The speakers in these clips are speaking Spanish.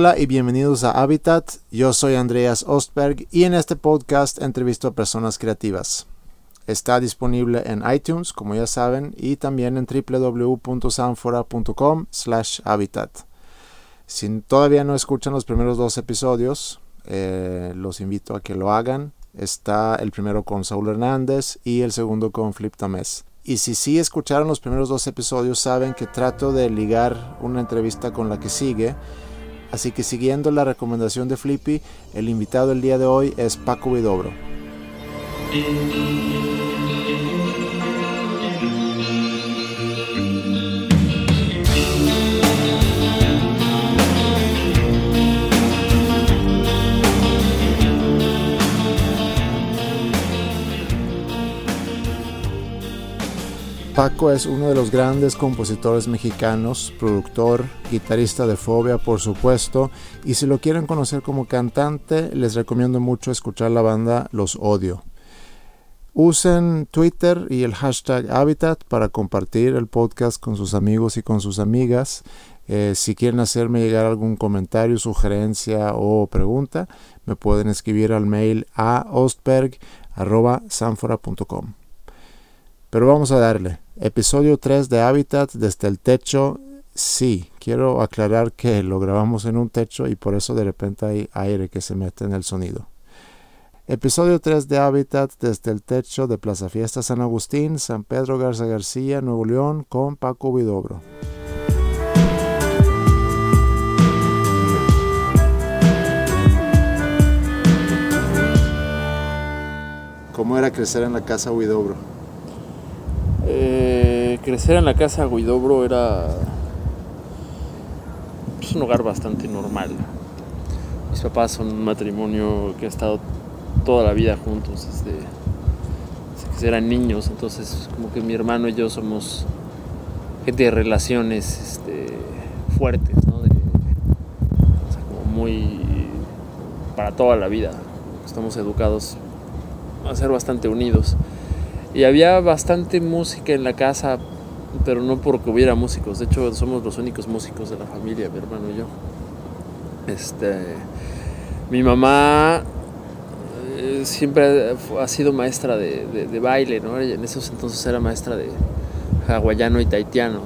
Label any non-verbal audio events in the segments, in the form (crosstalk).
Hola y bienvenidos a Habitat. Yo soy Andreas Ostberg y en este podcast entrevisto a personas creativas. Está disponible en iTunes, como ya saben, y también en www.sanfora.com/habitat. Si todavía no escuchan los primeros dos episodios, eh, los invito a que lo hagan. Está el primero con Saúl Hernández y el segundo con Flip Tamés. Y si sí escucharon los primeros dos episodios, saben que trato de ligar una entrevista con la que sigue Así que siguiendo la recomendación de Flippy, el invitado del día de hoy es Paco Vidobro. Paco es uno de los grandes compositores mexicanos, productor, guitarrista de Fobia, por supuesto, y si lo quieren conocer como cantante, les recomiendo mucho escuchar la banda Los Odio. Usen Twitter y el hashtag Habitat para compartir el podcast con sus amigos y con sus amigas. Eh, si quieren hacerme llegar algún comentario, sugerencia o pregunta, me pueden escribir al mail a ostberg.sanfora.com. Pero vamos a darle. Episodio 3 de Habitat desde el techo. Sí, quiero aclarar que lo grabamos en un techo y por eso de repente hay aire que se mete en el sonido. Episodio 3 de Habitat desde el techo de Plaza Fiesta San Agustín, San Pedro Garza García, Nuevo León, con Paco Vidobro. ¿Cómo era crecer en la casa Huidobro? Eh, crecer en la casa Guidobro era pues, un hogar bastante normal. Mis papás son un matrimonio que ha estado toda la vida juntos desde, que eran niños, entonces como que mi hermano y yo somos gente de relaciones este, fuertes, ¿no? como muy para toda la vida. Estamos educados a ser bastante unidos. Y había bastante música en la casa, pero no porque hubiera músicos. De hecho, somos los únicos músicos de la familia, mi hermano y yo. Este, mi mamá eh, siempre ha sido maestra de, baile, ¿no? En esos entonces era maestra de hawaiano y taitiano.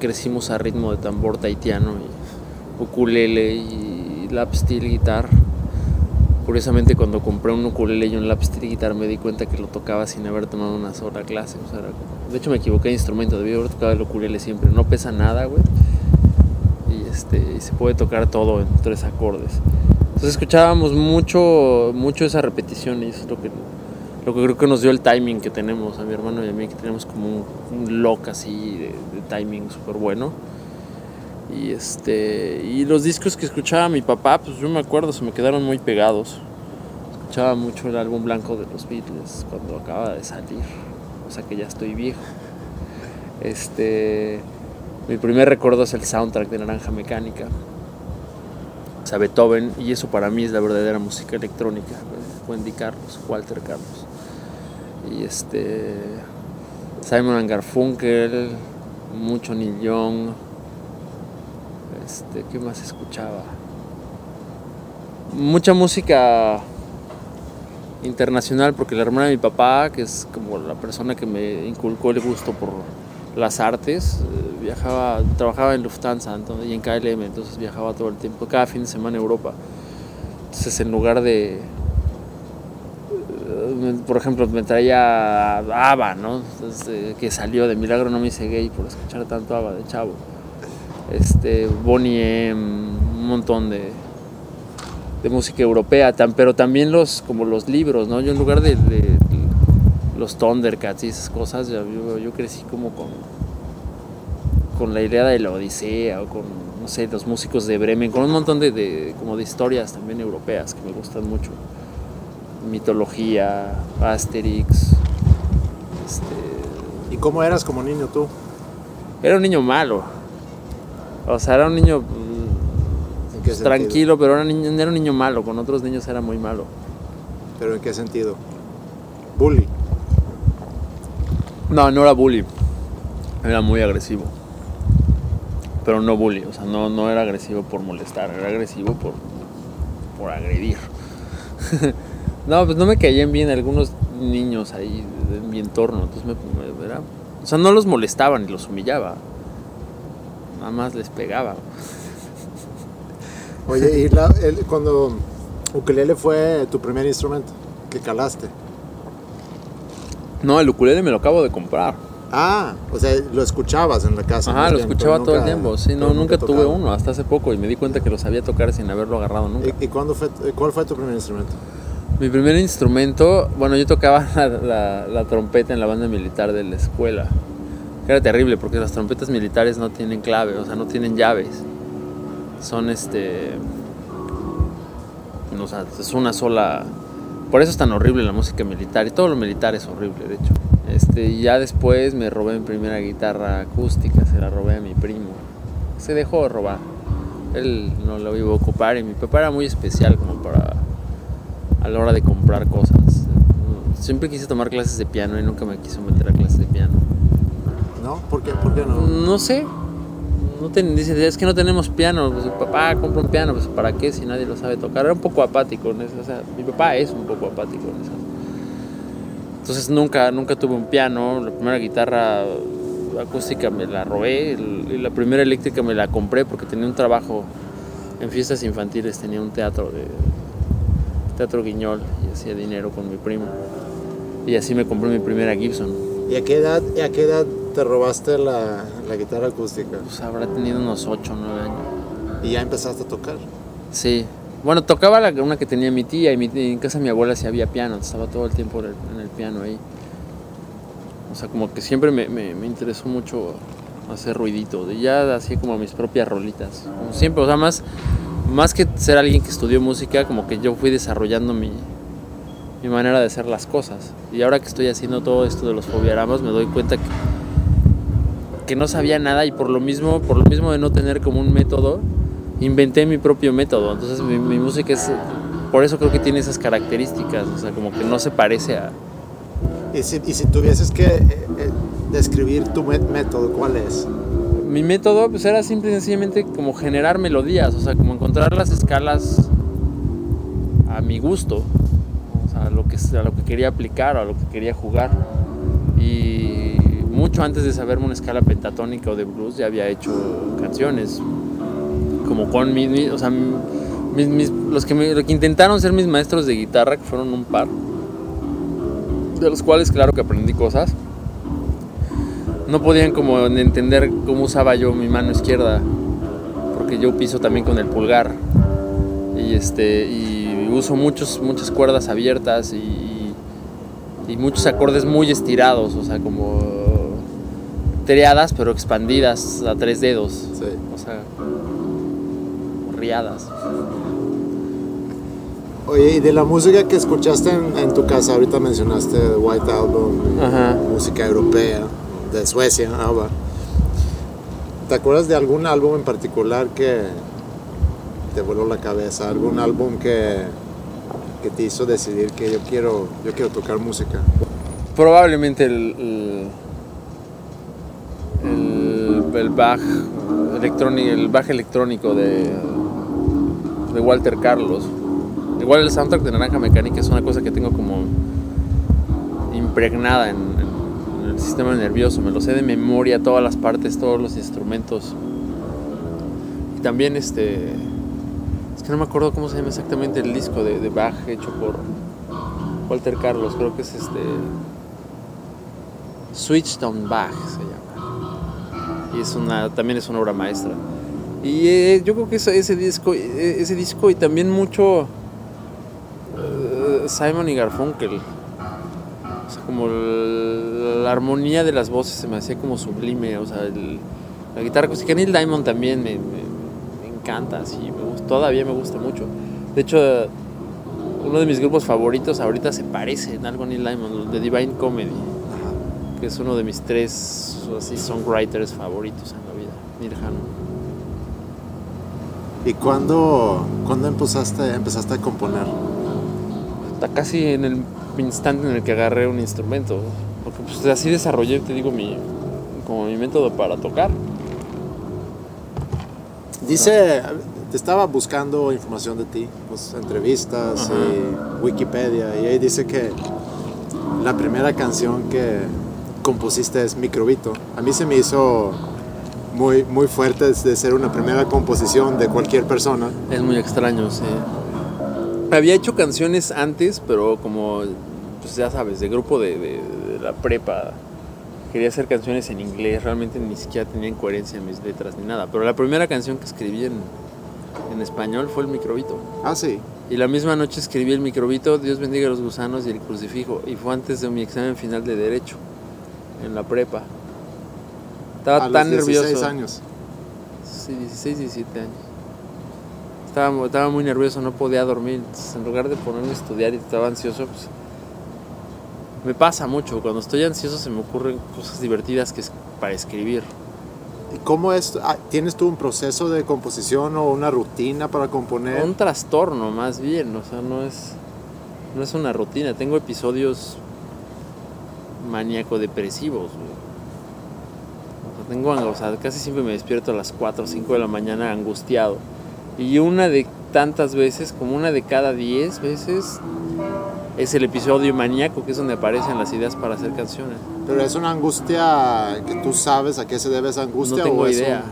crecimos a ritmo de tambor taitiano y ukulele y lap steel guitar Curiosamente cuando compré un ukulele y un lap steel guitar me di cuenta que lo tocaba sin haber tomado una sola clase. de hecho me equivoqué de instrumento, debí haber tocado el ukulele siempre. No pesa nada, güey. Y, este, se puede tocar todo en tres acordes. Entonces escuchábamos mucho, mucho esa repetición y eso es lo que, lo que creo que nos dio el timing que tenemos a mi hermano y a mí, que tenemos como un, lock así de timing súper bueno. Y este y los discos que escuchaba mi papá, pues yo me acuerdo, se me quedaron muy pegados. Escuchaba mucho el álbum blanco de los Beatles cuando acaba de salir, o sea que ya estoy viejo. Este mi primer recuerdo es el soundtrack de Naranja Mecánica. O sea, Beethoven, y eso para mí es la verdadera música electrónica. Wendy Carlos, Walter Carlos. Y este Simon Garfunkel, mucho Neil Young, este, ¿Qué más escuchaba? Mucha música internacional, porque la hermana de mi papá, que es como la persona que me inculcó el gusto por las artes, eh, viajaba, trabajaba en Lufthansa y en KLM, entonces viajaba todo el tiempo, cada fin de semana a Europa. Entonces en lugar de, eh, por ejemplo, me traía ABBA, ¿no? Eh, que salió de Milagro no me hice gay por escuchar tanto ABBA de chavo este, Bonnie un montón de, de música europea, pero también los, como los libros, ¿no? Yo en lugar de, los Thundercats y esas cosas, yo, yo, crecí como con, con la idea de la Odisea o con, no sé, los músicos de Bremen, con un montón de, como de historias también europeas que me gustan mucho. Mitología, Asterix. Este... ¿Y cómo eras como niño tú? Era un niño malo o sea, era un niño pues, tranquilo, pero era un, niño, era un niño malo. Con otros niños era muy malo. ¿Pero en qué sentido? ¿Bully? No, no era bully. Era muy agresivo. pero no bully, o sea, no, no era agresivo por molestar, era agresivo por, por agredir. (laughs) no, pues no me caían bien algunos niños ahí en mi entorno, entonces me, era, o sea, no los molestaba ni los humillaba, nada más les pegaba. Oye, y la, el, cuando ukulele fue tu primer instrumento que calaste. No, el ukulele me lo acabo de comprar. Ah, o sea, lo escuchabas en la casa. Ajá, lo escuchaba todo el tiempo. Sí, no, nunca, tuve uno, hasta hace poco, y me di cuenta que lo sabía tocar sin haberlo agarrado nunca. ¿Y, cuándo fue, cuál fue tu primer instrumento? Mi primer instrumento, bueno, yo tocaba (laughs) la, la, trompeta en la banda militar de la escuela. Era terrible porque las trompetas militares no tienen clave, o sea, no tienen llaves. Son este. O sea, es una sola. Por eso es tan horrible la música militar y todo lo militar es horrible, de hecho. Este, ya después me robé mi primera guitarra acústica, se la robé a mi primo. Se dejó de robar. Él no lo iba a ocupar y mi papá era muy especial como para a la hora de comprar cosas. Siempre quise tomar clases de piano y nunca me quiso meter a clases. ¿No? ¿Por qué, ¿Por qué no? No sé. No dice, es que no tenemos piano. Pues, papá, compra un piano. Pues, ¿para qué si nadie lo sabe tocar? Era un poco apático en eso. O sea, mi papá es un poco apático en eso entonces nunca, nunca tuve un piano, la primera guitarra acústica me la robé y la primera eléctrica me la compré porque tenía un trabajo en fiestas infantiles, tenía un teatro de teatro guiñol y hacía dinero con mi primo. Y así me compré mi primera Gibson. ¿Y a qué edad, a qué edad te robaste la, la guitarra acústica? Pues habrá tenido unos 8 o 9 años. ¿Y ya empezaste a tocar? Sí, bueno, tocaba la, una que tenía mi tía y en casa de mi abuela sí había piano, estaba todo el tiempo en el, piano ahí. O sea, como que siempre me, interesó mucho hacer ruidito. Y ya hacía como mis propias rolitas. siempre, o sea, más, más que ser alguien que estudió música, como que yo fui desarrollando mi, mi manera de hacer las cosas. Y ahora que estoy haciendo todo esto de los fobiaramas, me doy cuenta que, que no sabía nada y por lo mismo, por lo mismo de no tener como un método, inventé mi propio método. Entonces mi, música es, por eso creo que tiene esas características, o sea, como que no se parece a... Y si, y si tuvieses que eh, eh, describir tu método, ¿cuál es? Mi método pues era simple y sencillamente como generar melodías, o sea, como encontrar las escalas a mi gusto, o sea, a lo que, a lo que quería aplicar a lo que quería jugar. Y mucho antes de saberme una escala pentatónica o de blues ya había hecho canciones, como con mis, o sea, mis, los, que me, intentaron ser mis maestros de guitarra, que fueron un par, de los cuales claro que aprendí cosas, no podían como entender cómo usaba yo mi mano izquierda, porque yo piso también con el pulgar. Y este y uso muchos muchas cuerdas abiertas y, y muchos acordes muy estirados, o sea, como triadas pero expandidas a tres dedos. Sí. O sea, riadas. Oye, y de la música que escuchaste en, tu casa, ahorita mencionaste White Album, música europea, de Suecia, ah, ¿Te acuerdas de algún álbum en particular que te voló la cabeza? ¿Algún álbum que, que te hizo decidir que yo quiero, yo quiero tocar música? Probablemente el, el, el, Bach electrónico, el Bach electrónico de de Walter Carlos. Igual el soundtrack de Naranja Mecánica es una cosa que tengo como impregnada en, el sistema nervioso. Me lo sé de memoria, todas las partes, todos los instrumentos. Y también este... Es que no me acuerdo cómo se llama exactamente el disco de, de hecho por Walter Carlos. Creo que es este... Switchdown Bach se llama. Y es una, también es una obra maestra. Y eh, yo creo que ese, disco, eh, ese disco y también mucho eh, Simon y Garfunkel. O sea, como la armonía de las voces se me hacía como sublime. O sea, la guitarra acústica. Neil Diamond también me, encanta, así, todavía me gusta mucho. De hecho, uno de mis grupos favoritos ahorita se parece en algo a Neil Diamond, The Divine Comedy, que es uno de mis tres así, songwriters favoritos en la vida, Nirvana. ¿Y cuándo, cuándo empezaste, empezaste a componer? Está casi en el instante en el que agarré un instrumento. Porque pues así desarrollé, te digo, mi, como mi método para tocar. Dice, te estaba buscando información de ti, pues, entrevistas y Wikipedia, y ahí dice que la primera canción que compusiste es Microbito. A mí se me hizo muy, muy fuerte de ser una primera composición de cualquier persona. Es muy extraño, sí. Había hecho canciones antes, pero como, pues ya sabes, de grupo de, de la prepa quería hacer canciones en inglés, realmente ni siquiera tenían coherencia en mis letras ni nada. Pero la primera canción que escribí en, en español fue el microbito. Ah, sí. Y la misma noche escribí el microbito, Dios bendiga a los gusanos y el crucifijo. Y fue antes de mi examen final de Derecho, en la prepa. Estaba a tan los 16 nervioso. años. Sí, 16, 17 años. Estaba, estaba muy nervioso, no podía dormir. Entonces, en lugar de ponerme a estudiar y estaba ansioso, pues me pasa mucho. Cuando estoy ansioso se me ocurren cosas divertidas que es para escribir. ¿Y cómo es? ah, ¿Tienes tú un proceso de composición o una rutina para componer? Un trastorno más bien, o sea, no es, no es una rutina. Tengo episodios maníaco-depresivos. güey. O sea, tengo, o sea, casi siempre me despierto a las 4 o 5 de la mañana angustiado. Y una de tantas veces, como una de cada 10 veces, es el episodio maníaco, que es donde aparecen las ideas para hacer canciones. Pero es una angustia que tú sabes a qué se debe esa angustia No tengo o idea.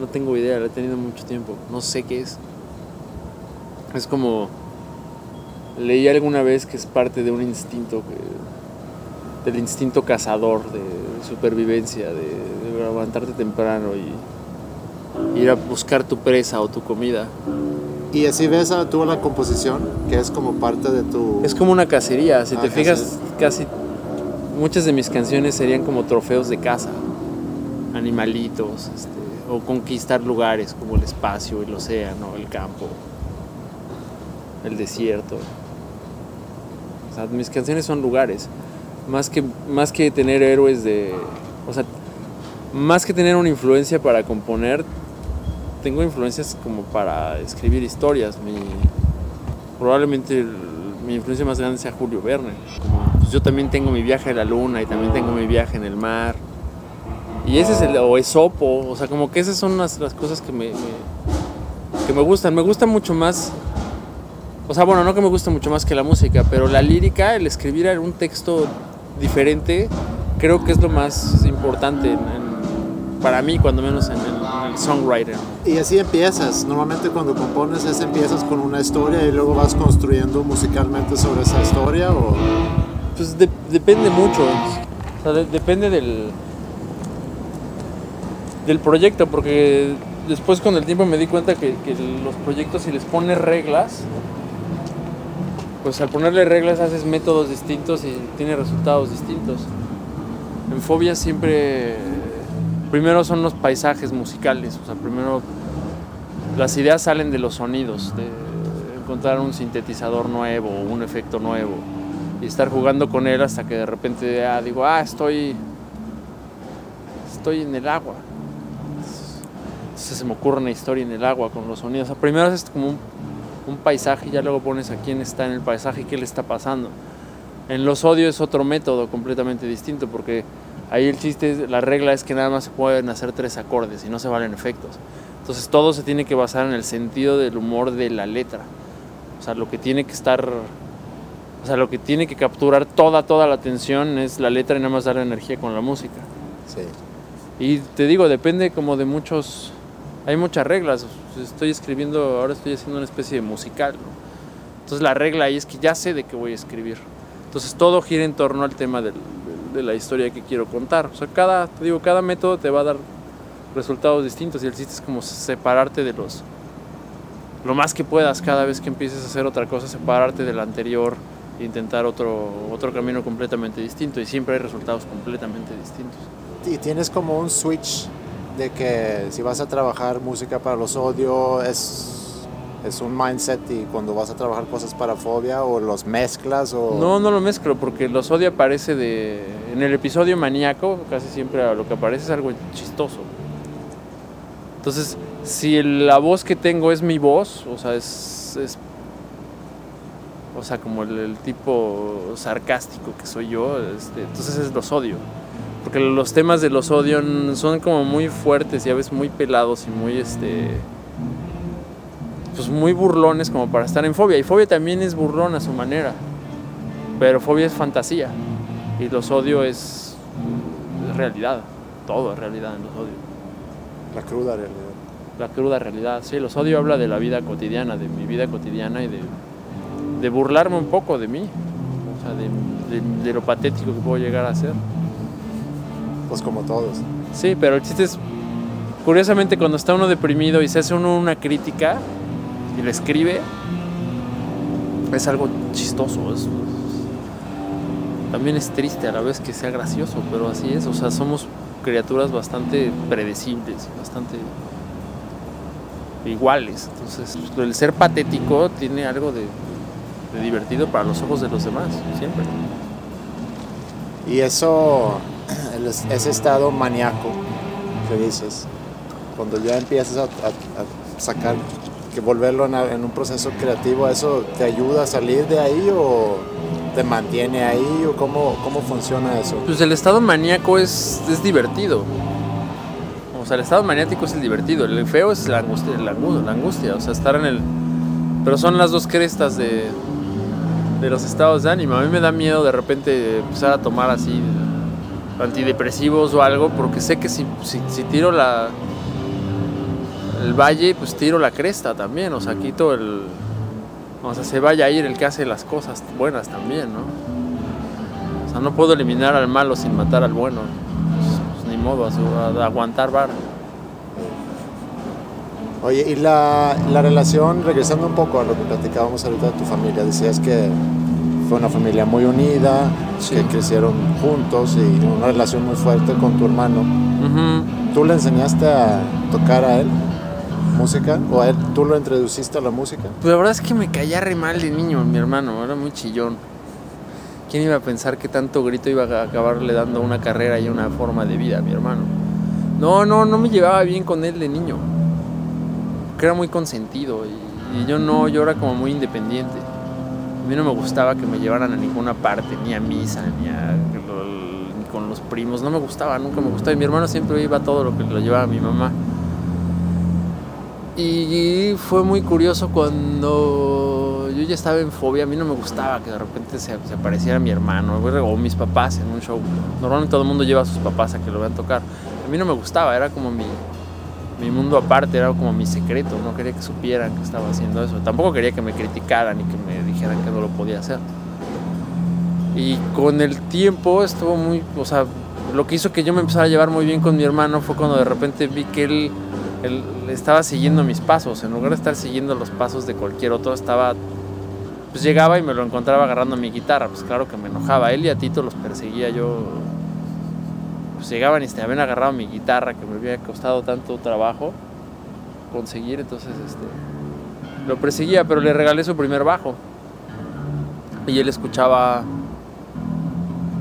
No tengo idea, la he tenido mucho tiempo. No sé qué es. Es como. Leí alguna vez que es parte de un instinto, que- del instinto cazador, de supervivencia, de, de levantarte temprano y ir a buscar tu presa o tu comida. y así ves a tú la composición que es como parte de tu Es como una cacería, si Ah, te fijas, casi muchas de mis canciones serían como trofeos de caza, animalitos, este, o conquistar lugares como el espacio, el océano, el campo, el desierto. O sea, mis canciones son lugares, más que, más que tener héroes de... O sea, más que tener una influencia para componer, tengo influencias como para escribir historias. Probablemente el- mi influencia más grande sea Julio Verne. Pues, yo también tengo mi viaje a la luna y también tengo mi viaje en el mar. Y ese es el, o Esopo, o sea, como que esas son las, cosas que me, me- que me gustan. Me gusta mucho más, o sea, bueno, no que me guste mucho más que la música, pero la lírica, el escribir un texto diferente, creo que es lo más importante en- en- para mí, cuando menos en el, en el songwriter. y así empiezas normalmente cuando compones es empiezas con una historia y luego vas construyendo musicalmente sobre esa historia o Pues de- depende mucho. O sea, de- depende del, del proyecto, porque después con el tiempo me di cuenta que, que los proyectos si les pones reglas, pues al ponerle reglas haces métodos distintos y tiene resultados distintos. En Fobia siempre, primero son los paisajes musicales, o sea, primero las ideas salen de los sonidos, de encontrar un sintetizador nuevo, un efecto nuevo y estar jugando con él hasta que de repente ah, digo, ah, estoy, estoy en el agua. Se me ocurre una historia en el agua con los sonidos. O sea, primero haces como un, un paisaje y ya luego pones a quién está en el paisaje y qué le está pasando. En los odios es otro método completamente distinto porque ahí el chiste, la regla es que nada más se pueden hacer tres acordes y no se valen efectos. Entonces todo se tiene que basar en el sentido del humor de la letra. O sea, lo que tiene que estar o sea, lo que tiene que capturar toda, toda la atención es la letra y nada más dar energía con la música. sí. Y te digo, depende como de muchos... Hay muchas reglas. Estoy escribiendo, ahora estoy haciendo una especie de musical. ¿no? Entonces la regla ahí es que ya sé de qué voy a escribir. Entonces todo gira en torno al tema de la historia que quiero contar. O sea, cada, digo, cada método te va a dar resultados distintos y el chiste es como separarte de los... Lo más que puedas cada vez que empieces a hacer otra cosa, separarte del anterior e intentar otro, otro camino completamente distinto y siempre hay resultados completamente distintos. y tienes como un switch de que si vas a trabajar música para los audio es es un mindset y cuando vas a trabajar cosas para fobia o los mezclas o No, no lo mezclo porque los odio aparece de... En el episodio maníaco casi siempre lo que aparece es algo chistoso. Entonces, si la voz que tengo es mi voz, o sea, es... es- o sea, como el, el tipo sarcástico que soy yo, este, entonces es los odio. Porque los temas de los odio son como muy fuertes y a veces muy pelados y muy este pues muy burlones como para estar en fobia. Y fobia también es burlón a su manera pero fobia es fantasía. Y los odio es, realidad todo es realidad en los odios. La cruda realidad. La cruda realidad sí los odio habla de la vida cotidiana de mi vida cotidiana y de, de burlarme un poco de mí o sea de, de lo patético que puedo llegar a ser pues como todos. Sí, pero el chiste es, curiosamente cuando está uno deprimido y se hace uno una crítica y le escribe, es algo chistoso. también es triste a la vez que sea gracioso, pero así es. O sea, somos criaturas bastante predecibles, bastante iguales. Entonces, el ser patético tiene algo de, de divertido para los ojos de los demás, siempre. Y eso ese estado maníaco que dices, cuando ya empiezas a, sacar, que volverlo en, un proceso creativo, ¿eso te ayuda a salir de ahí o te mantiene ahí o cómo, cómo funciona eso? Pues el estado maníaco es, es divertido. O sea, el estado maniático es el divertido, el feo es la angustia, la angustia, o sea, estar en el... Pero son las dos crestas de, de los estados de ánimo. A mí me da miedo de repente empezar a tomar así antidepresivos o algo, porque sé que si, si, tiro la el valle, pues tiro la cresta también, o sea, quito el... O sea, se vaya a ir el que hace las cosas buenas también, ¿no? O sea, no puedo eliminar al malo sin matar al bueno. Pues, ni modo, aguantar bar Oye, y la, la relación, regresando un poco a lo que platicábamos ahorita de tu familia, decías que fue una familia muy unida, que crecieron juntos y una relación muy fuerte con tu hermano. ¿Tú le enseñaste a tocar a él música? ¿O a él tú lo introduciste a la música? Pues la verdad es que me caía re mal de niño mi hermano, era muy chillón. ¿Quién iba a pensar que tanto grito iba a acabarle dando una carrera y una forma de vida a mi hermano? No, no, no me llevaba bien con él de niño. Que era muy consentido y, y yo no, yo era como muy independiente. A mí no me gustaba que me llevaran a ninguna parte, ni a misa, ni, a, con los primos. No me gustaba, nunca me gustaba. Y mi hermano siempre iba a todo lo que lo llevaba mi mamá. Y fue muy curioso cuando yo ya estaba en fobia. A mí no me gustaba que de repente se, apareciera mi hermano o mis papás en un show. Normalmente todo el mundo lleva a sus papás a que lo vean tocar. A mí no me gustaba, era como mi, mi mundo aparte, era como mi secreto, no quería que supieran que estaba haciendo eso. Tampoco quería que me criticaran y que me dijeran que no lo podía hacer. Y con el tiempo estuvo muy, o sea, lo que hizo que yo me empezara a llevar muy bien con mi hermano fue cuando de repente vi que él, él estaba siguiendo mis pasos, en lugar de estar siguiendo los pasos de cualquier otro, estaba, pues llegaba y me lo encontraba agarrando mi guitarra, pues claro que me enojaba, él y a Tito los perseguía yo pues llegaban y se habían agarrado mi guitarra que me había costado tanto trabajo conseguir, entonces este, lo perseguía, pero le regalé su primer bajo. Y él escuchaba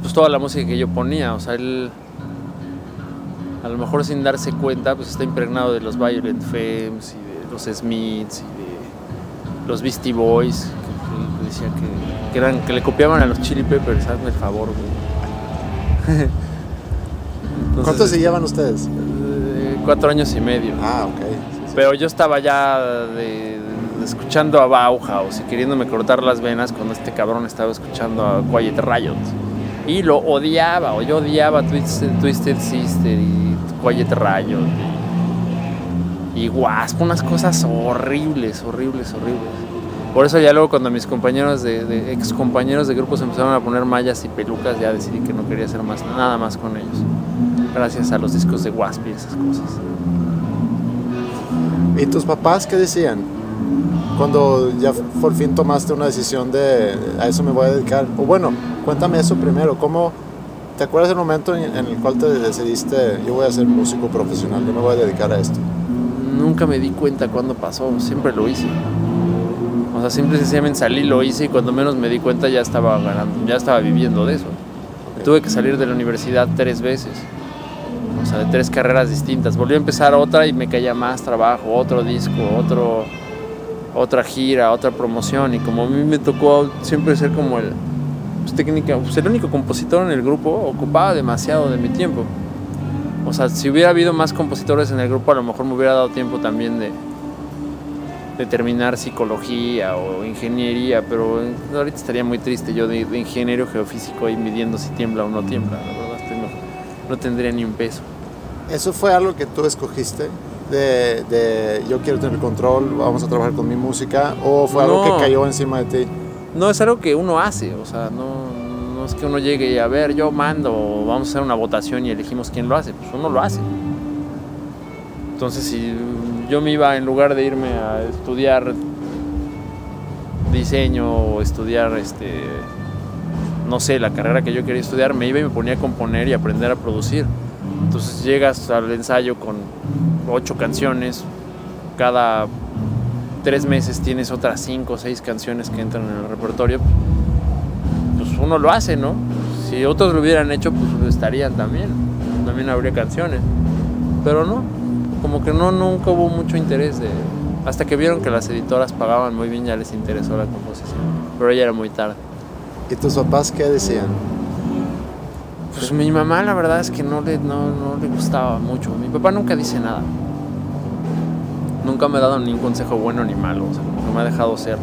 pues toda la música que yo ponía, o sea, él a lo mejor sin darse cuenta, pues está impregnado de los Violent Femmes y de los Smiths y de los Beastie Boys, que, decía que, eran, que le copiaban a los Chili Peppers, hazme el favor, güey. (laughs) ¿Cuántos se llevan ustedes? Eh, cuatro años y medio. Ah, ok. Pero yo estaba ya escuchando a Bauhaus y queriéndome cortar las venas cuando este cabrón estaba escuchando a Quiet Riot. Y lo odiaba, o yo odiaba Twisted, Sister y Quiet Riot. Y, y Wasp, unas cosas horribles, horribles, horribles. Por eso ya luego cuando mis compañeros de, ex compañeros de grupos empezaron a poner mallas y pelucas, ya decidí que no quería hacer más nada más con ellos gracias a los discos de Wasp y esas cosas. ¿Y tus papás qué decían? Cuando ya por fin tomaste una decisión de a eso me voy a dedicar. O bueno, cuéntame eso primero. ¿Cómo te acuerdas del momento en, el cual te decidiste yo voy a ser músico profesional, yo me voy a dedicar a esto? Nunca me di cuenta cuándo pasó, siempre lo hice. O sea, simple y sencillamente salí, lo hice y cuando menos me di cuenta ya estaba ganando, ya estaba viviendo de eso. Tuve que salir de la universidad tres veces sea, de tres carreras distintas. Volví a empezar otra y me caía más trabajo, otro disco, otro, otra gira, otra promoción. Y como a mí me tocó siempre ser como el, pues, técnica, pues, el único compositor en el grupo ocupaba demasiado de mi tiempo. O sea, si hubiera habido más compositores en el grupo, a lo mejor me hubiera dado tiempo también de, de terminar psicología o ingeniería, pero ahorita estaría muy triste yo de, ingeniero geofísico ahí midiendo si tiembla o no tiembla. La verdad, no, no tendría ni un peso. ¿Eso fue algo que tú escogiste? De, de, yo quiero tener control, vamos a trabajar con mi música, o fue algo que cayó encima de ti? No, es algo que uno hace, o sea, no, no es que uno llegue y a ver, yo mando, vamos a hacer una votación y elegimos quién lo hace, pues uno lo hace. Entonces, si yo me iba, en lugar de irme a estudiar diseño o estudiar, este, no sé, la carrera que yo quería estudiar, me iba y me ponía a componer y aprender a producir. Entonces llegas al ensayo con ocho canciones, cada tres meses tienes otras cinco o seis canciones que entran en el repertorio, pues uno lo hace, ¿no? Si otros lo hubieran hecho, pues estarían también, también habría canciones, pero no, como que no, nunca hubo mucho interés de... Hasta que vieron que las editoras pagaban muy bien ya les interesó la composición, pero ya era muy tarde. ¿Y tus papás qué decían? Pues mi mamá la verdad es que no le, no, no le gustaba mucho. Mi papá nunca dice nada. Nunca me ha dado ningún consejo bueno ni malo, o sea, como que me ha dejado ser.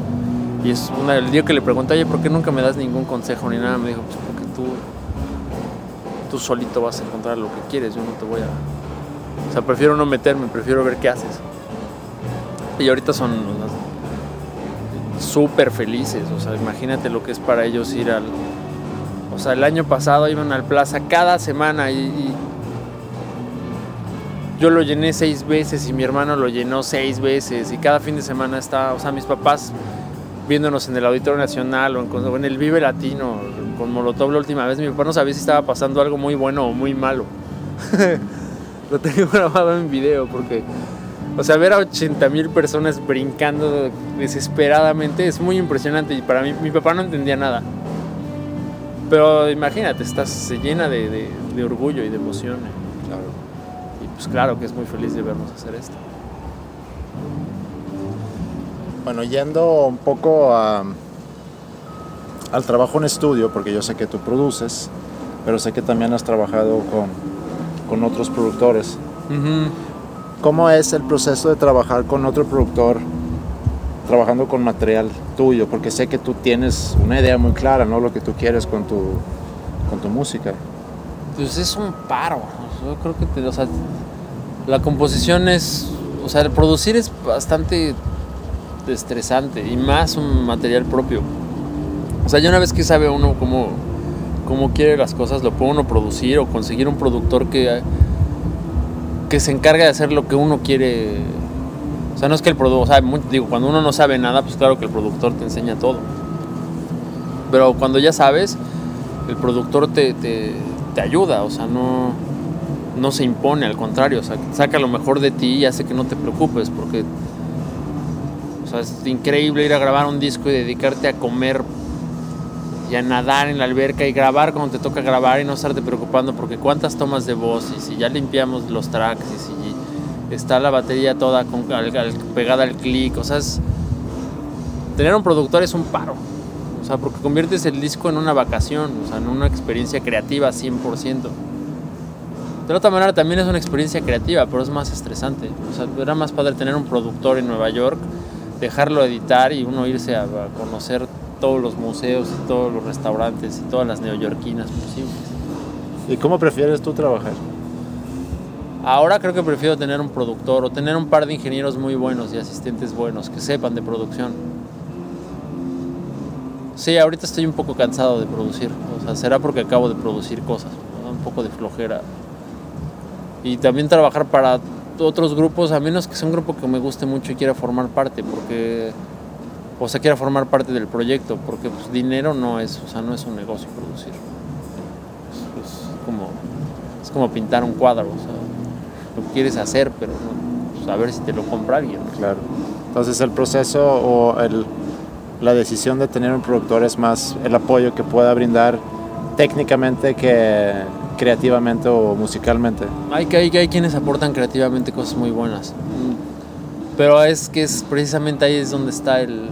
Y es una, el día que le pregunté, oye, ¿por qué nunca me das ningún consejo ni nada? Me dijo, pues porque tú, tú solito vas a encontrar lo que quieres, yo no te voy a o sea, prefiero no meterme, prefiero ver qué haces. Y ahorita son súper felices, o sea, imagínate lo que es para ellos ir al... O sea, el año pasado iban al plaza cada semana y, yo lo llené seis veces y mi hermano lo llenó seis veces y cada fin de semana está, o sea, mis papás viéndonos en el Auditorio Nacional o en, en el Vive Latino con Molotov la última vez, mi papá no sabía si estaba pasando algo muy bueno o muy malo. (laughs) lo tengo grabado en video porque, o sea, ver a 80 mil personas brincando desesperadamente es muy impresionante y para mí, mi papá no entendía nada. Pero imagínate, estás, se llena de, orgullo y de emoción. Claro. Y pues claro que es muy feliz de vernos hacer esto. Bueno, yendo un poco al trabajo en estudio, porque yo sé que tú produces, pero sé que también has trabajado con, con otros productores. ¿Cómo es el proceso de trabajar con otro productor, trabajando con material tuyo? Porque sé que tú tienes una idea muy clara, ¿no? Lo que tú quieres con tu, con tu música. Pues es un paro. Yo creo que te, la composición es, o sea, el producir es bastante estresante y más un material propio. O sea, ya una vez que sabe uno cómo cómo quiere las cosas, lo puede uno producir o conseguir un productor que, que se encargue de hacer lo que uno quiere. O sea, no es que el productor, o sea, digo, cuando uno no sabe nada, pues claro que el productor te enseña todo. Pero cuando ya sabes, el productor te, te, te ayuda, o sea, no, no se impone, al contrario, o sea, saca lo mejor de ti y hace que no te preocupes, porque o sea, es increíble ir a grabar un disco y dedicarte a comer y a nadar en la alberca y grabar cuando te toca grabar y no estarte preocupando porque cuántas tomas de voz y si ya limpiamos los tracks y si está la batería toda con, pegada al clic, o sea, tener un productor es un paro, o sea, porque conviertes el disco en una vacación, o sea, en una experiencia creativa 100%. De otra manera también es una experiencia creativa, pero es más estresante. O sea, era más padre tener un productor en Nueva York, dejarlo editar y uno irse a conocer todos los museos y todos los restaurantes y todas las neoyorquinas posibles. ¿Y cómo prefieres tú trabajar? Ahora creo que prefiero tener un productor o tener un par de ingenieros muy buenos y asistentes buenos que sepan de producción. Sí, ahorita estoy un poco cansado de producir. O sea, será porque acabo de producir cosas. Un poco de flojera. Y también trabajar para otros grupos, a menos que sea un grupo que me guste mucho y quiera formar parte, porque o se quiera formar parte del proyecto, porque pues, dinero no es, o sea, no es un negocio producir. Es, como, es como pintar un cuadro, o sea, lo quieres hacer, pero pues, a ver si te lo compra alguien. Claro. Entonces el proceso o el, la decisión de tener un productor es más el apoyo que pueda brindar técnicamente que creativamente o musicalmente. Hay, hay, hay quienes aportan creativamente cosas muy buenas. Pero es que es precisamente ahí es donde está el,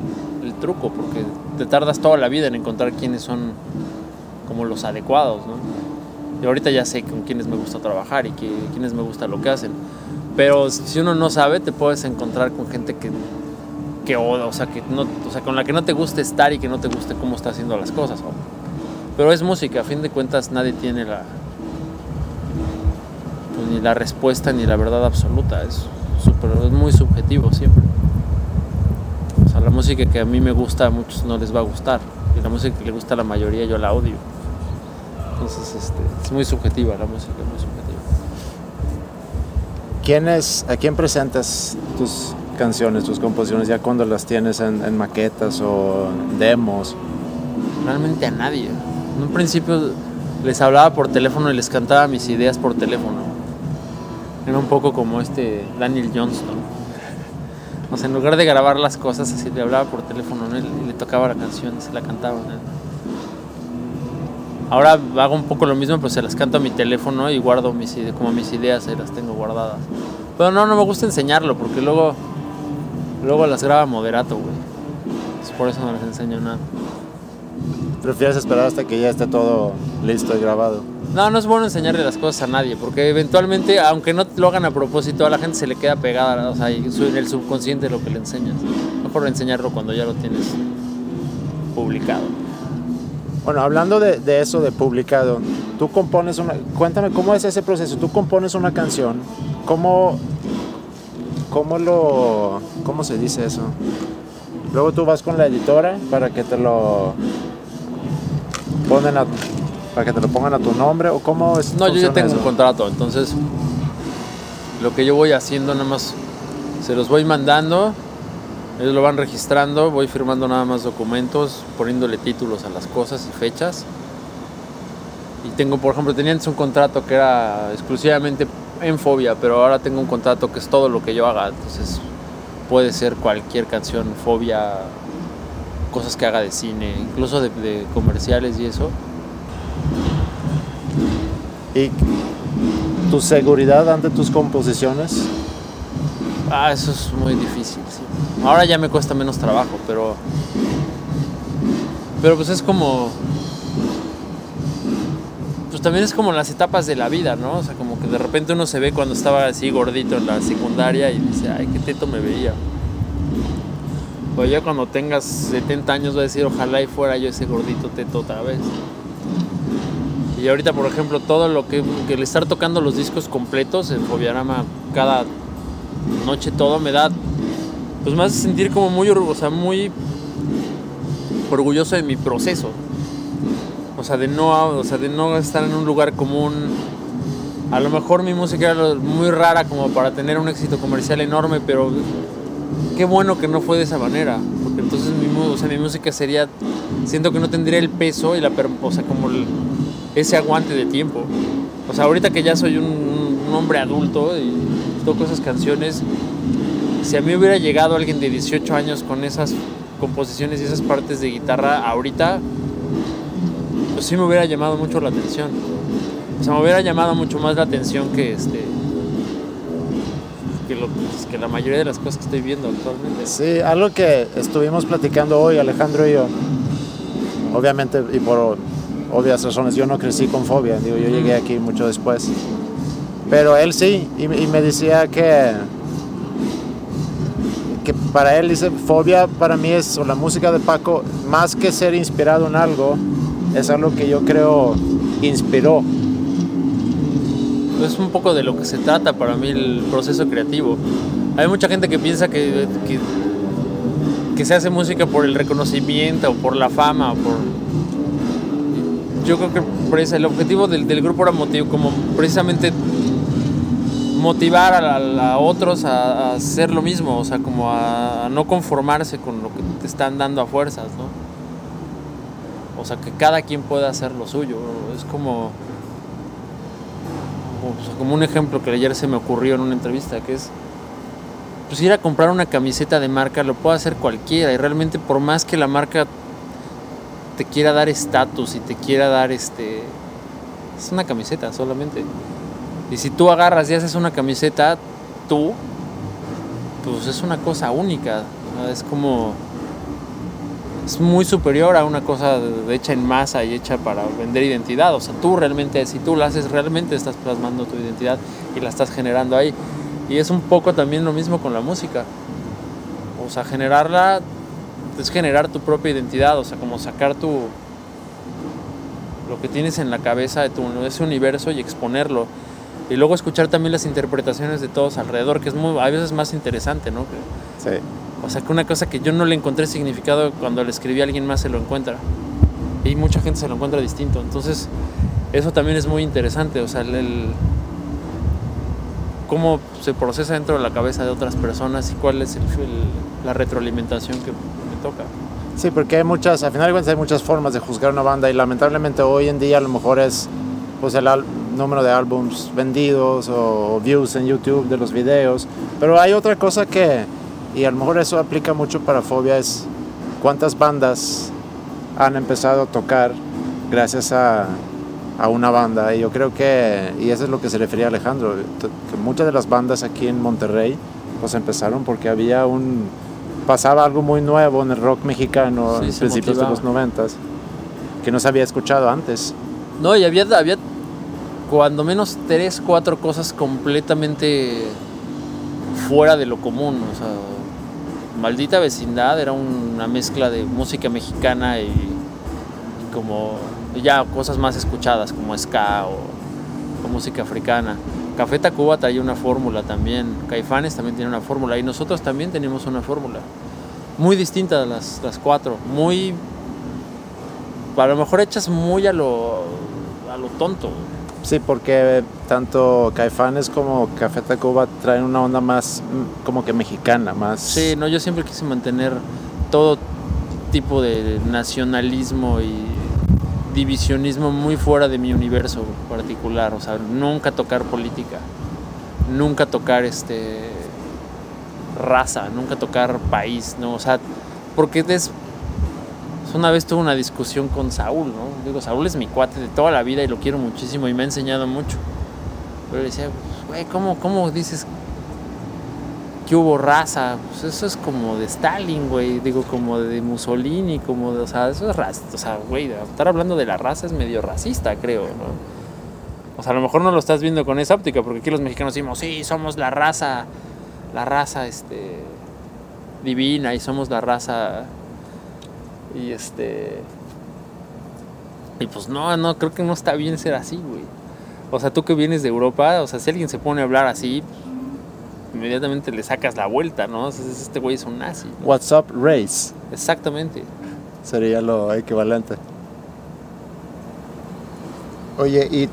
truco, porque te tardas toda la vida en encontrar quiénes son como los adecuados, ¿no? Y ahorita ya sé con quiénes me gusta trabajar y que, quiénes me gusta lo que hacen. Pero si uno no sabe, te puedes encontrar con gente que, que o sea, que no, o sea, con la que no te guste estar y que no te guste cómo está haciendo las cosas. Pero es música, a fin de cuentas nadie tiene la, pues, ni la respuesta ni la verdad absoluta. Es, super, es muy subjetivo siempre. O sea, la música que a mí me gusta a muchos no les va a gustar. Y la música que le gusta a la mayoría yo la odio. Entonces este, es muy subjetiva la música, muy subjetiva. ¿Quién es, ¿A quién presentas tus canciones, tus composiciones, ya cuando las tienes en, maquetas o demos? Realmente a nadie. En un principio les hablaba por teléfono y les cantaba mis ideas por teléfono. Era un poco como este Daniel Johnston. O sea, en lugar de grabar las cosas, así le hablaba por teléfono y le tocaba la canción, se la cantaba. Ahora hago un poco lo mismo, pues se las canto a mi teléfono y guardo mis ideas, como mis ideas, ahí las tengo guardadas. Pero no, no me gusta enseñarlo porque luego, luego las graba moderato, güey. por eso no les enseño nada. ¿Prefieres esperar hasta que ya esté todo listo y grabado? No, no es bueno enseñarle las cosas a nadie, porque eventualmente, aunque no lo hagan a propósito, a la gente se le queda pegada, o sea, en el subconsciente lo que le enseñas. Mejor enseñarlo cuando ya lo tienes publicado. Bueno, hablando de, eso de publicado, tú compones una... Cuéntame, ¿cómo es ese proceso? Tú compones una canción, ¿cómo, cómo lo... ¿Cómo se dice eso? Luego tú vas con la editora para que te lo ponen a, para que te lo pongan a tu nombre o cómo es no yo ya tengo un contrato entonces lo que yo voy haciendo nada más se los voy mandando ellos lo van registrando, voy firmando nada más documentos, poniéndole títulos a las cosas y fechas. Y tengo, por ejemplo, tenía antes un contrato que era exclusivamente en fobia, pero ahora tengo un contrato que es todo lo que yo haga. Entonces puede ser cualquier canción, fobia, cosas que haga de cine, incluso de, de comerciales y eso. ¿Y tu seguridad ante tus composiciones? Ah, eso es muy difícil, sí. Ahora ya me cuesta menos trabajo, pero. Pero pues es como. Pues también es como las etapas de la vida, ¿no? O sea, como que de repente uno se ve cuando estaba así gordito en la secundaria y dice, ay, qué teto me veía. Pues ya cuando tengas 70 años va a decir, ojalá y fuera yo ese gordito teto otra vez. Y ahorita, por ejemplo, todo lo que, que el estar tocando los discos completos, el Fobiarama, cada noche todo me da pues me hace sentir como muy o muy orgulloso de mi proceso. O sea, de no, o sea, de no estar en un lugar común. A lo mejor mi música era muy rara como para tener un éxito comercial enorme, pero qué bueno que no fue de esa manera. Porque entonces mi, mi música sería, siento que no tendría el peso y la, o sea, como ese aguante de tiempo. O sea, ahorita que ya soy un hombre adulto y toco esas canciones, si a mí hubiera llegado alguien de 18 años con esas composiciones y esas partes de guitarra ahorita, pues sí me hubiera llamado mucho la atención. O sea, me hubiera llamado mucho más la atención que este que, pues, que la mayoría de las cosas que estoy viendo actualmente. Sí, algo que estuvimos platicando hoy, Alejandro y yo, obviamente y por obvias razones, yo no crecí con fobia, digo, yo llegué aquí mucho después. Pero él sí, y, y me decía que que para él dice, fobia para mí es, o la música de Paco, más que ser inspirado en algo, es algo que yo creo inspiró. Es un poco de lo que se trata para mí el proceso creativo. Hay mucha gente que piensa que, que, se hace música por el reconocimiento o por la fama o por... Yo creo que el objetivo del, del grupo era motivo, como precisamente motivar a, otros a, hacer lo mismo, o sea, como a, no conformarse con lo que te están dando a fuerzas, ¿no? O sea, que cada quien pueda hacer lo suyo. Es como, como un ejemplo que ayer se me ocurrió en una entrevista, que es, pues ir a comprar una camiseta de marca lo puede hacer cualquiera y realmente por más que la marca te quiera dar estatus y te quiera dar este, es una camiseta solamente. Y si tú agarras y haces una camiseta, tú, pues es una cosa única. Es como. es muy superior a una cosa hecha en masa y hecha para vender identidad. O sea, tú realmente, si tú la haces, realmente estás plasmando tu identidad y la estás generando ahí. Y es un poco también lo mismo con la música. O sea, generarla es generar tu propia identidad, o sea, como sacar tu lo que tienes en la cabeza de tu ese universo y exponerlo. Y luego escuchar también las interpretaciones de todos alrededor, que es muy, a veces más interesante, ¿no? Sí. O sea, que una cosa que yo no le encontré significado cuando le escribí a alguien más se lo encuentra. Y mucha gente se lo encuentra distinto. Entonces, eso también es muy interesante. O sea, el, cómo se procesa dentro de la cabeza de otras personas y cuál es la retroalimentación que me toca. Sí, porque hay muchas, al final de cuentas hay muchas formas de juzgar una banda y lamentablemente hoy en día a lo mejor es pues el número de álbums vendidos o views en YouTube de los videos, pero hay otra cosa que y a lo mejor eso aplica mucho para Fobia, es cuántas bandas han empezado a tocar gracias a, a una banda. Y yo creo que, y eso es lo que se refería Alejandro, que muchas de las bandas aquí en Monterrey pues empezaron porque había un, pasaba algo muy nuevo en el rock mexicano en principios de los noventas que no se había escuchado antes. No, y había, había cuando menos tres, cuatro cosas completamente fuera de lo común. Maldita Vecindad era una mezcla de música mexicana y, como ya cosas más escuchadas como ska o, música africana. Café Tacuba traía una fórmula también, Caifanes también tiene una fórmula y nosotros también tenemos una fórmula. Muy distinta las, las cuatro, muy, a lo mejor hechas muy a lo, a lo tonto. Sí, porque tanto Caifanes como Café Tacuba traen una onda más mm, como que mexicana, más... Sí, no, yo siempre quise mantener todo tipo de nacionalismo y divisionismo muy fuera de mi universo particular, o sea, nunca tocar política, nunca tocar este raza, nunca tocar país, no, o sea, porque es una vez tuve una discusión con Saúl, ¿no? Digo, Saúl es mi cuate de toda la vida y lo quiero muchísimo y me ha enseñado mucho. Pero le decía, güey, ¿cómo, ¿cómo dices que hubo raza? Pues eso es como de Stalin, güey. Digo, como de Mussolini, como de, o sea, eso es raza. O sea, güey, estar hablando de la raza es medio racista, creo, ¿no? O sea, a lo mejor no lo estás viendo con esa óptica, porque aquí los mexicanos decimos, sí, somos la raza, la raza, este, divina y somos la raza y este. Y pues no, no, creo que no está bien ser así, güey. O sea, tú que vienes de Europa, o sea, si alguien se pone a hablar así, inmediatamente le sacas la vuelta, ¿no? este güey es un nazi. What's up, race. Exactamente. Sería lo equivalente. Oye, y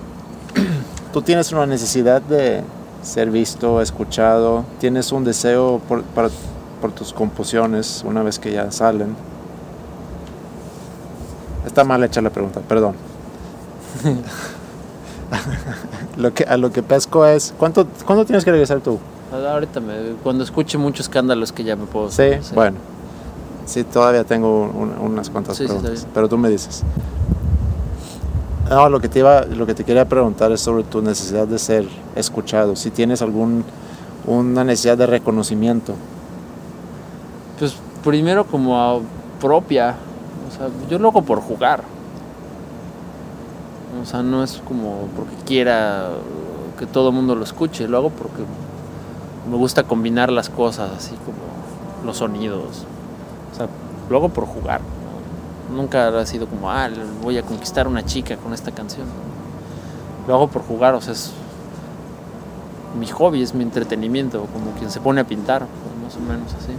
(clears throat) tú tienes una necesidad de ser visto, escuchado, tienes un deseo por, por tus composiciones una vez que ya salen. Está mal hecha la pregunta, perdón. (laughs) lo que, a lo que pesco es, ¿cuánto, ¿cuándo tienes que regresar tú? Ahorita, me, cuando escuche muchos escándalos que ya me puedo... Sí, bueno. Sí, todavía tengo unas cuantas preguntas, pero tú me dices. No, lo que, te iba, lo que te quería preguntar es sobre tu necesidad de ser escuchado. Si tienes algún una necesidad de reconocimiento. Pues primero como propia, yo lo hago por jugar. O sea, no es como porque quiera que todo el mundo lo escuche, lo hago porque me gusta combinar las cosas, así como los sonidos. O sea, lo hago por jugar. Nunca ha sido como, ah, voy a conquistar una chica con esta canción. Lo hago por jugar, o sea, es mi hobby, es mi entretenimiento, como quien se pone a pintar, más o menos así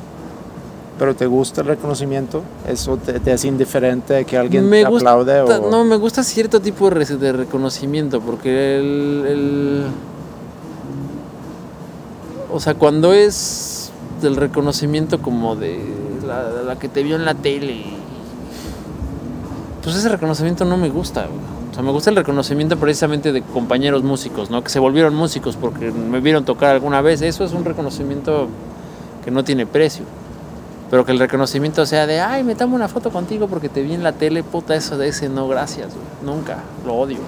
pero te gusta el reconocimiento, eso te, es indiferente que alguien te aplaude o... No, me gusta cierto tipo de, reconocimiento, porque el, O sea, cuando es del reconocimiento como de la, que te vio en la tele, pues ese reconocimiento no me gusta. O sea, me gusta el reconocimiento precisamente de compañeros músicos, ¿no? Que se volvieron músicos porque me vieron tocar alguna vez. Eso es un reconocimiento que no tiene precio. Pero que el reconocimiento sea de, ay, me tomo una foto contigo porque te vi en la tele, puta, eso de ese no, gracias, Nunca, lo odio.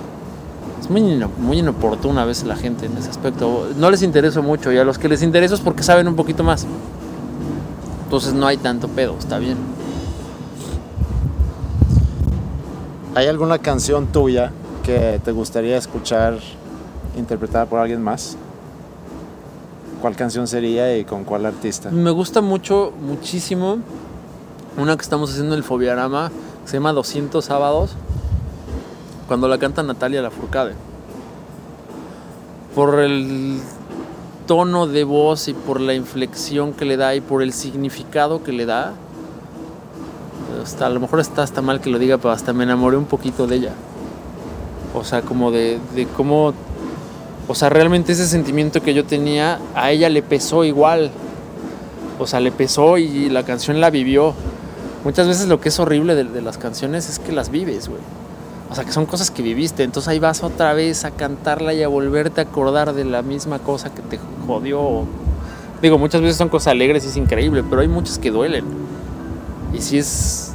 Es muy, muy inoportuna a veces la gente en ese aspecto. No les interesa mucho y a los que les interesa es porque saben un poquito más. Entonces no hay tanto pedo, está bien. ¿Hay alguna canción tuya que te gustaría escuchar interpretada por alguien más? ¿Cuál canción sería y con cuál artista? Me gusta mucho, muchísimo, una que estamos haciendo en el Fobiarama, se llama 200 sábados, cuando la canta Natalia Lafourcade. Por el tono de voz y por la inflexión que le da y por el significado que le da, hasta, a lo mejor está hasta mal que lo diga, pero hasta me enamoré un poquito de ella. O sea, como de cómo, o sea, realmente ese sentimiento que yo tenía, a ella le pesó igual. O sea, le pesó y la canción la vivió. Muchas veces lo que es horrible de, las canciones es que las vives, güey. O sea, que son cosas que viviste. Entonces ahí vas otra vez a cantarla y a volverte a acordar de la misma cosa que te jodió. Digo, muchas veces son cosas alegres y es increíble, pero hay muchas que duelen. Y si es.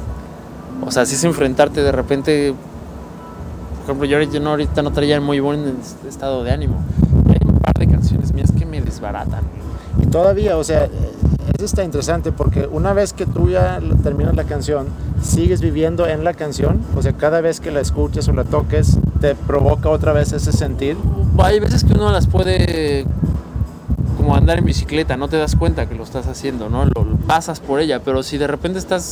O sea, si es enfrentarte de repente. Por ejemplo, yo ahorita no, ahorita no traía muy buen estado de ánimo. Hay un par de canciones mías que me desbaratan. Y todavía, o sea, eso está interesante porque una vez que tú ya terminas la canción, sigues viviendo en la canción, o sea, cada vez que la escuches o la toques, te provoca otra vez ese sentir. Hay veces que uno las puede como andar en bicicleta, no te das cuenta que lo estás haciendo, ¿no? Lo, lo pasas por ella, pero si de repente estás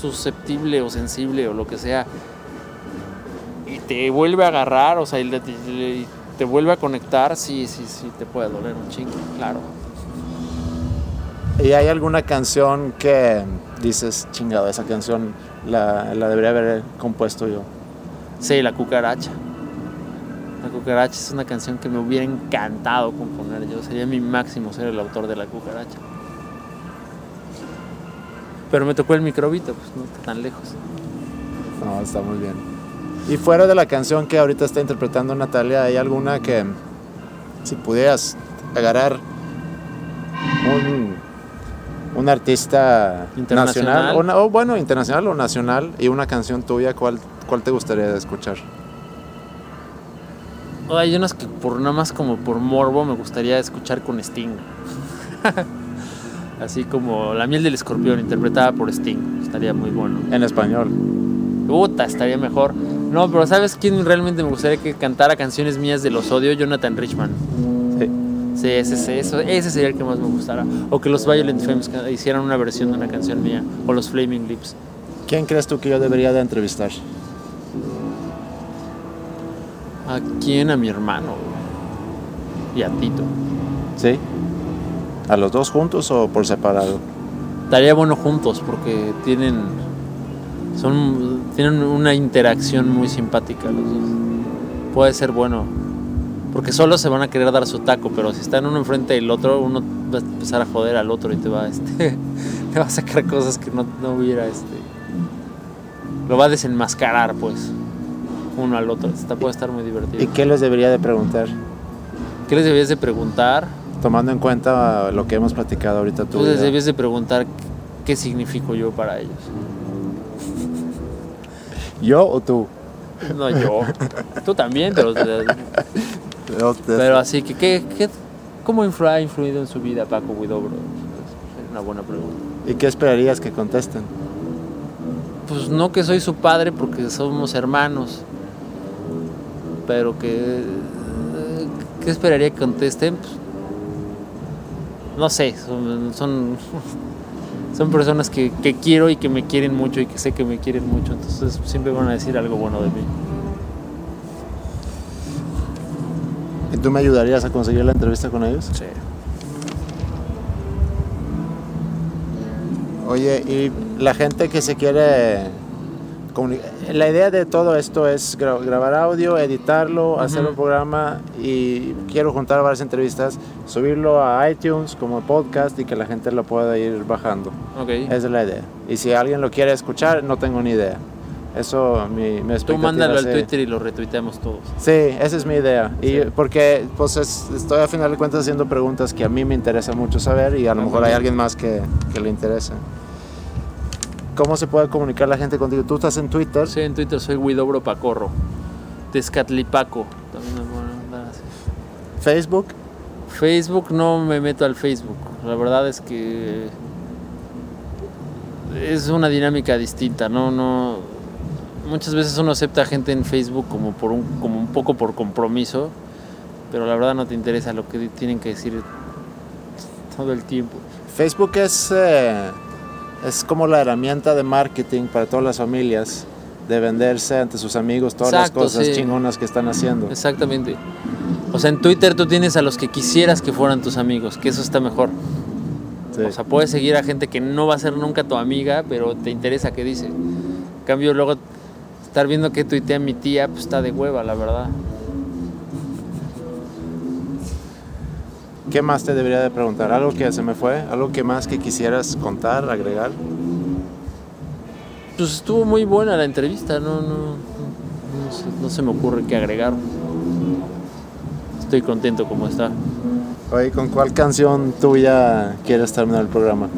susceptible o sensible o lo que sea te vuelve a agarrar, o sea, y, le, y te vuelve a conectar, sí, sí, sí, te puede doler un chingo, claro. ¿Y hay alguna canción que dices, chingado, esa canción la, la debería haber compuesto yo? Sí, La Cucaracha. La Cucaracha es una canción que me hubiera encantado componer yo. Sería mi máximo ser el autor de La Cucaracha. Pero me tocó el microbito, pues no está tan lejos. No, está muy bien. Y fuera de la canción que ahorita está interpretando Natalia, ¿hay alguna que, si pudieras agarrar un, un artista Internacional. nacional, o, bueno, internacional o nacional, y una canción tuya, ¿cuál, cuál te gustaría escuchar? Hay unas que por nada más como por morbo me gustaría escuchar con Sting. (laughs) Así como La miel del escorpión interpretada por Sting. Estaría muy bueno. En español. Puta, estaría mejor. No, pero ¿sabes quién realmente me gustaría que cantara canciones mías de los odio? Jonathan Richman. Sí. Sí, ese, ese, eso- ese sería el que más me gustara. O que los Violent Femmes hicieran una versión de una canción mía. O los Flaming Lips. ¿Quién crees tú que yo debería de entrevistar? ¿A quién? A mi hermano. Y a Tito. ¿Sí? ¿A los dos juntos o por separado? Estaría bueno juntos porque tienen son tienen una interacción muy simpática los dos. Puede ser bueno. Porque solo se van a querer dar su taco, pero si están uno enfrente del otro, uno va a empezar a joder al otro y te va (laughs) este te va a sacar cosas que no, no hubiera este lo va a desenmascarar pues uno al otro. Está, puede estar muy divertido. ¿Y qué les debería de preguntar? ¿Qué les debías de preguntar? Tomando en cuenta lo que hemos platicado ahorita tú. Y les debes de preguntar qué significo yo para ellos. ¿Yo o tú? No yo. Tú también, pero, pero así que ¿qué, qué, cómo ha influido en su vida Paco Guidobro? Es una buena pregunta. ¿Y qué esperarías que contesten? Pues no que soy su padre porque somos hermanos, pero que ¿qué esperaría que contesten? Pues, no sé, son, son, son personas que, que quiero y que me quieren mucho y que sé que me quieren mucho, entonces siempre van a decir algo bueno de mí. ¿Y tú me ayudarías a conseguir la entrevista con ellos? Sí. Oye, y la gente que se quiere La idea de todo esto es gra- grabar audio, editarlo, hacer un programa y quiero juntar varias entrevistas, subirlo a iTunes como podcast y que la gente lo pueda ir bajando. Ok. Esa es la idea. Y si alguien lo quiere escuchar, no tengo ni idea. Eso, mi, mi Tú mándalo al sí. Twitter y lo retuiteamos todos. Sí, esa es mi idea. Y porque pues es- estoy a final de cuentas haciendo preguntas que a mí me interesa mucho saber y a lo Ah, mejor hay alguien más que, que le interesa. ¿Cómo se puede comunicar la gente contigo? Tú estás en Twitter. Sí, en Twitter soy Guidobro Pacorro. Tezcatlipaco. También me. Facebook. Facebook no me meto al Facebook. La verdad es que es una dinámica distinta. No, no. muchas veces uno acepta gente en Facebook como por un, como un poco por compromiso, pero la verdad no te interesa lo que tienen que decir todo el tiempo. Facebook es, eh, es como la herramienta de marketing para todas las familias de venderse ante sus amigos todas Exacto, las cosas sí. chingonas que están haciendo. Exactamente. O sea, en Twitter tú tienes a los que quisieras que fueran tus amigos, que eso está mejor. Sí. O sea, puedes seguir a gente que no va a ser nunca tu amiga, pero te interesa qué dice. En cambio, luego estar viendo que tuitea mi tía, pues está de hueva, la verdad. ¿Qué más te debería de preguntar? ¿Algo que se me fue? ¿Algo que más que quisieras contar, agregar? Pues estuvo muy buena la entrevista, no, no, no, se, no se me ocurre qué agregar. Estoy contento como está. Oye, ¿con cuál canción tuya quieres terminar el programa?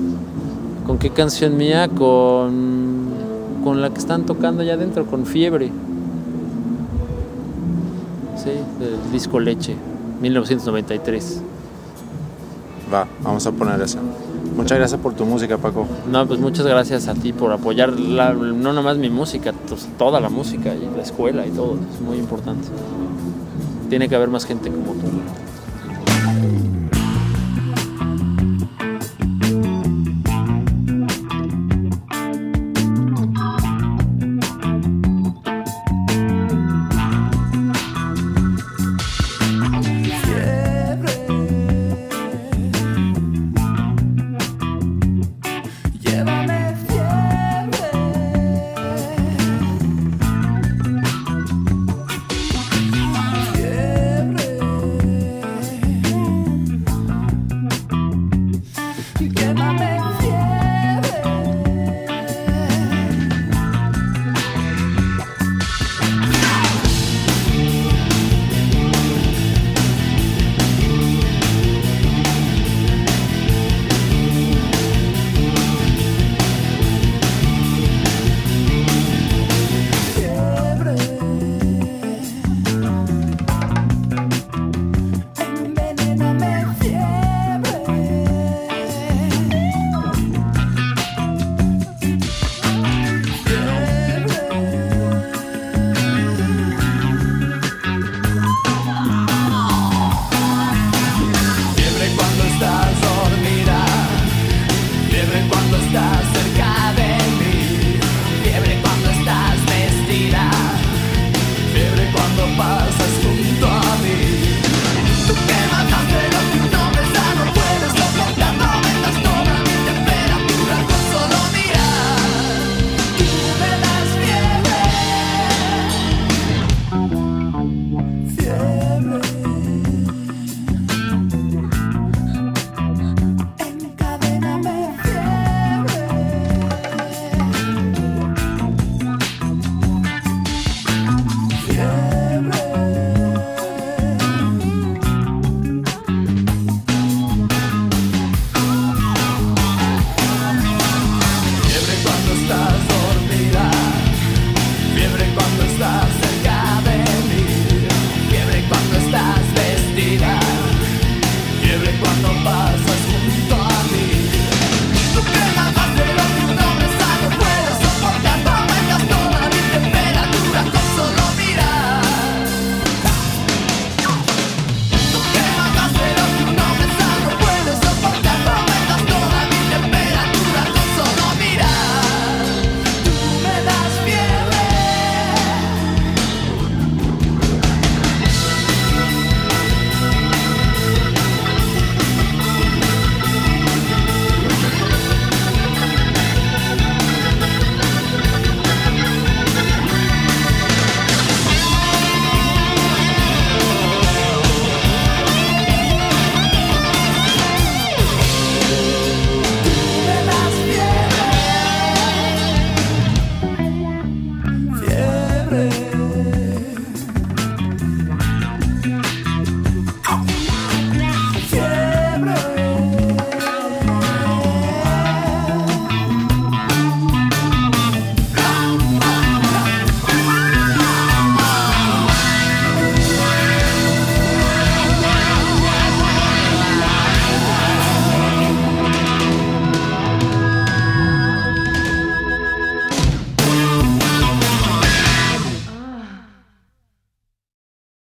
¿Con qué canción mía? Con, con la que están tocando allá adentro, con Fiebre. Sí, del disco Leche, 1993. Va, vamos a poner esa. Muchas gracias por tu música, Paco. No, pues muchas gracias a ti por apoyar la- no nomás mi música, pues, toda la música y la escuela y todo. Es muy importante. Tiene que haber más gente como tú.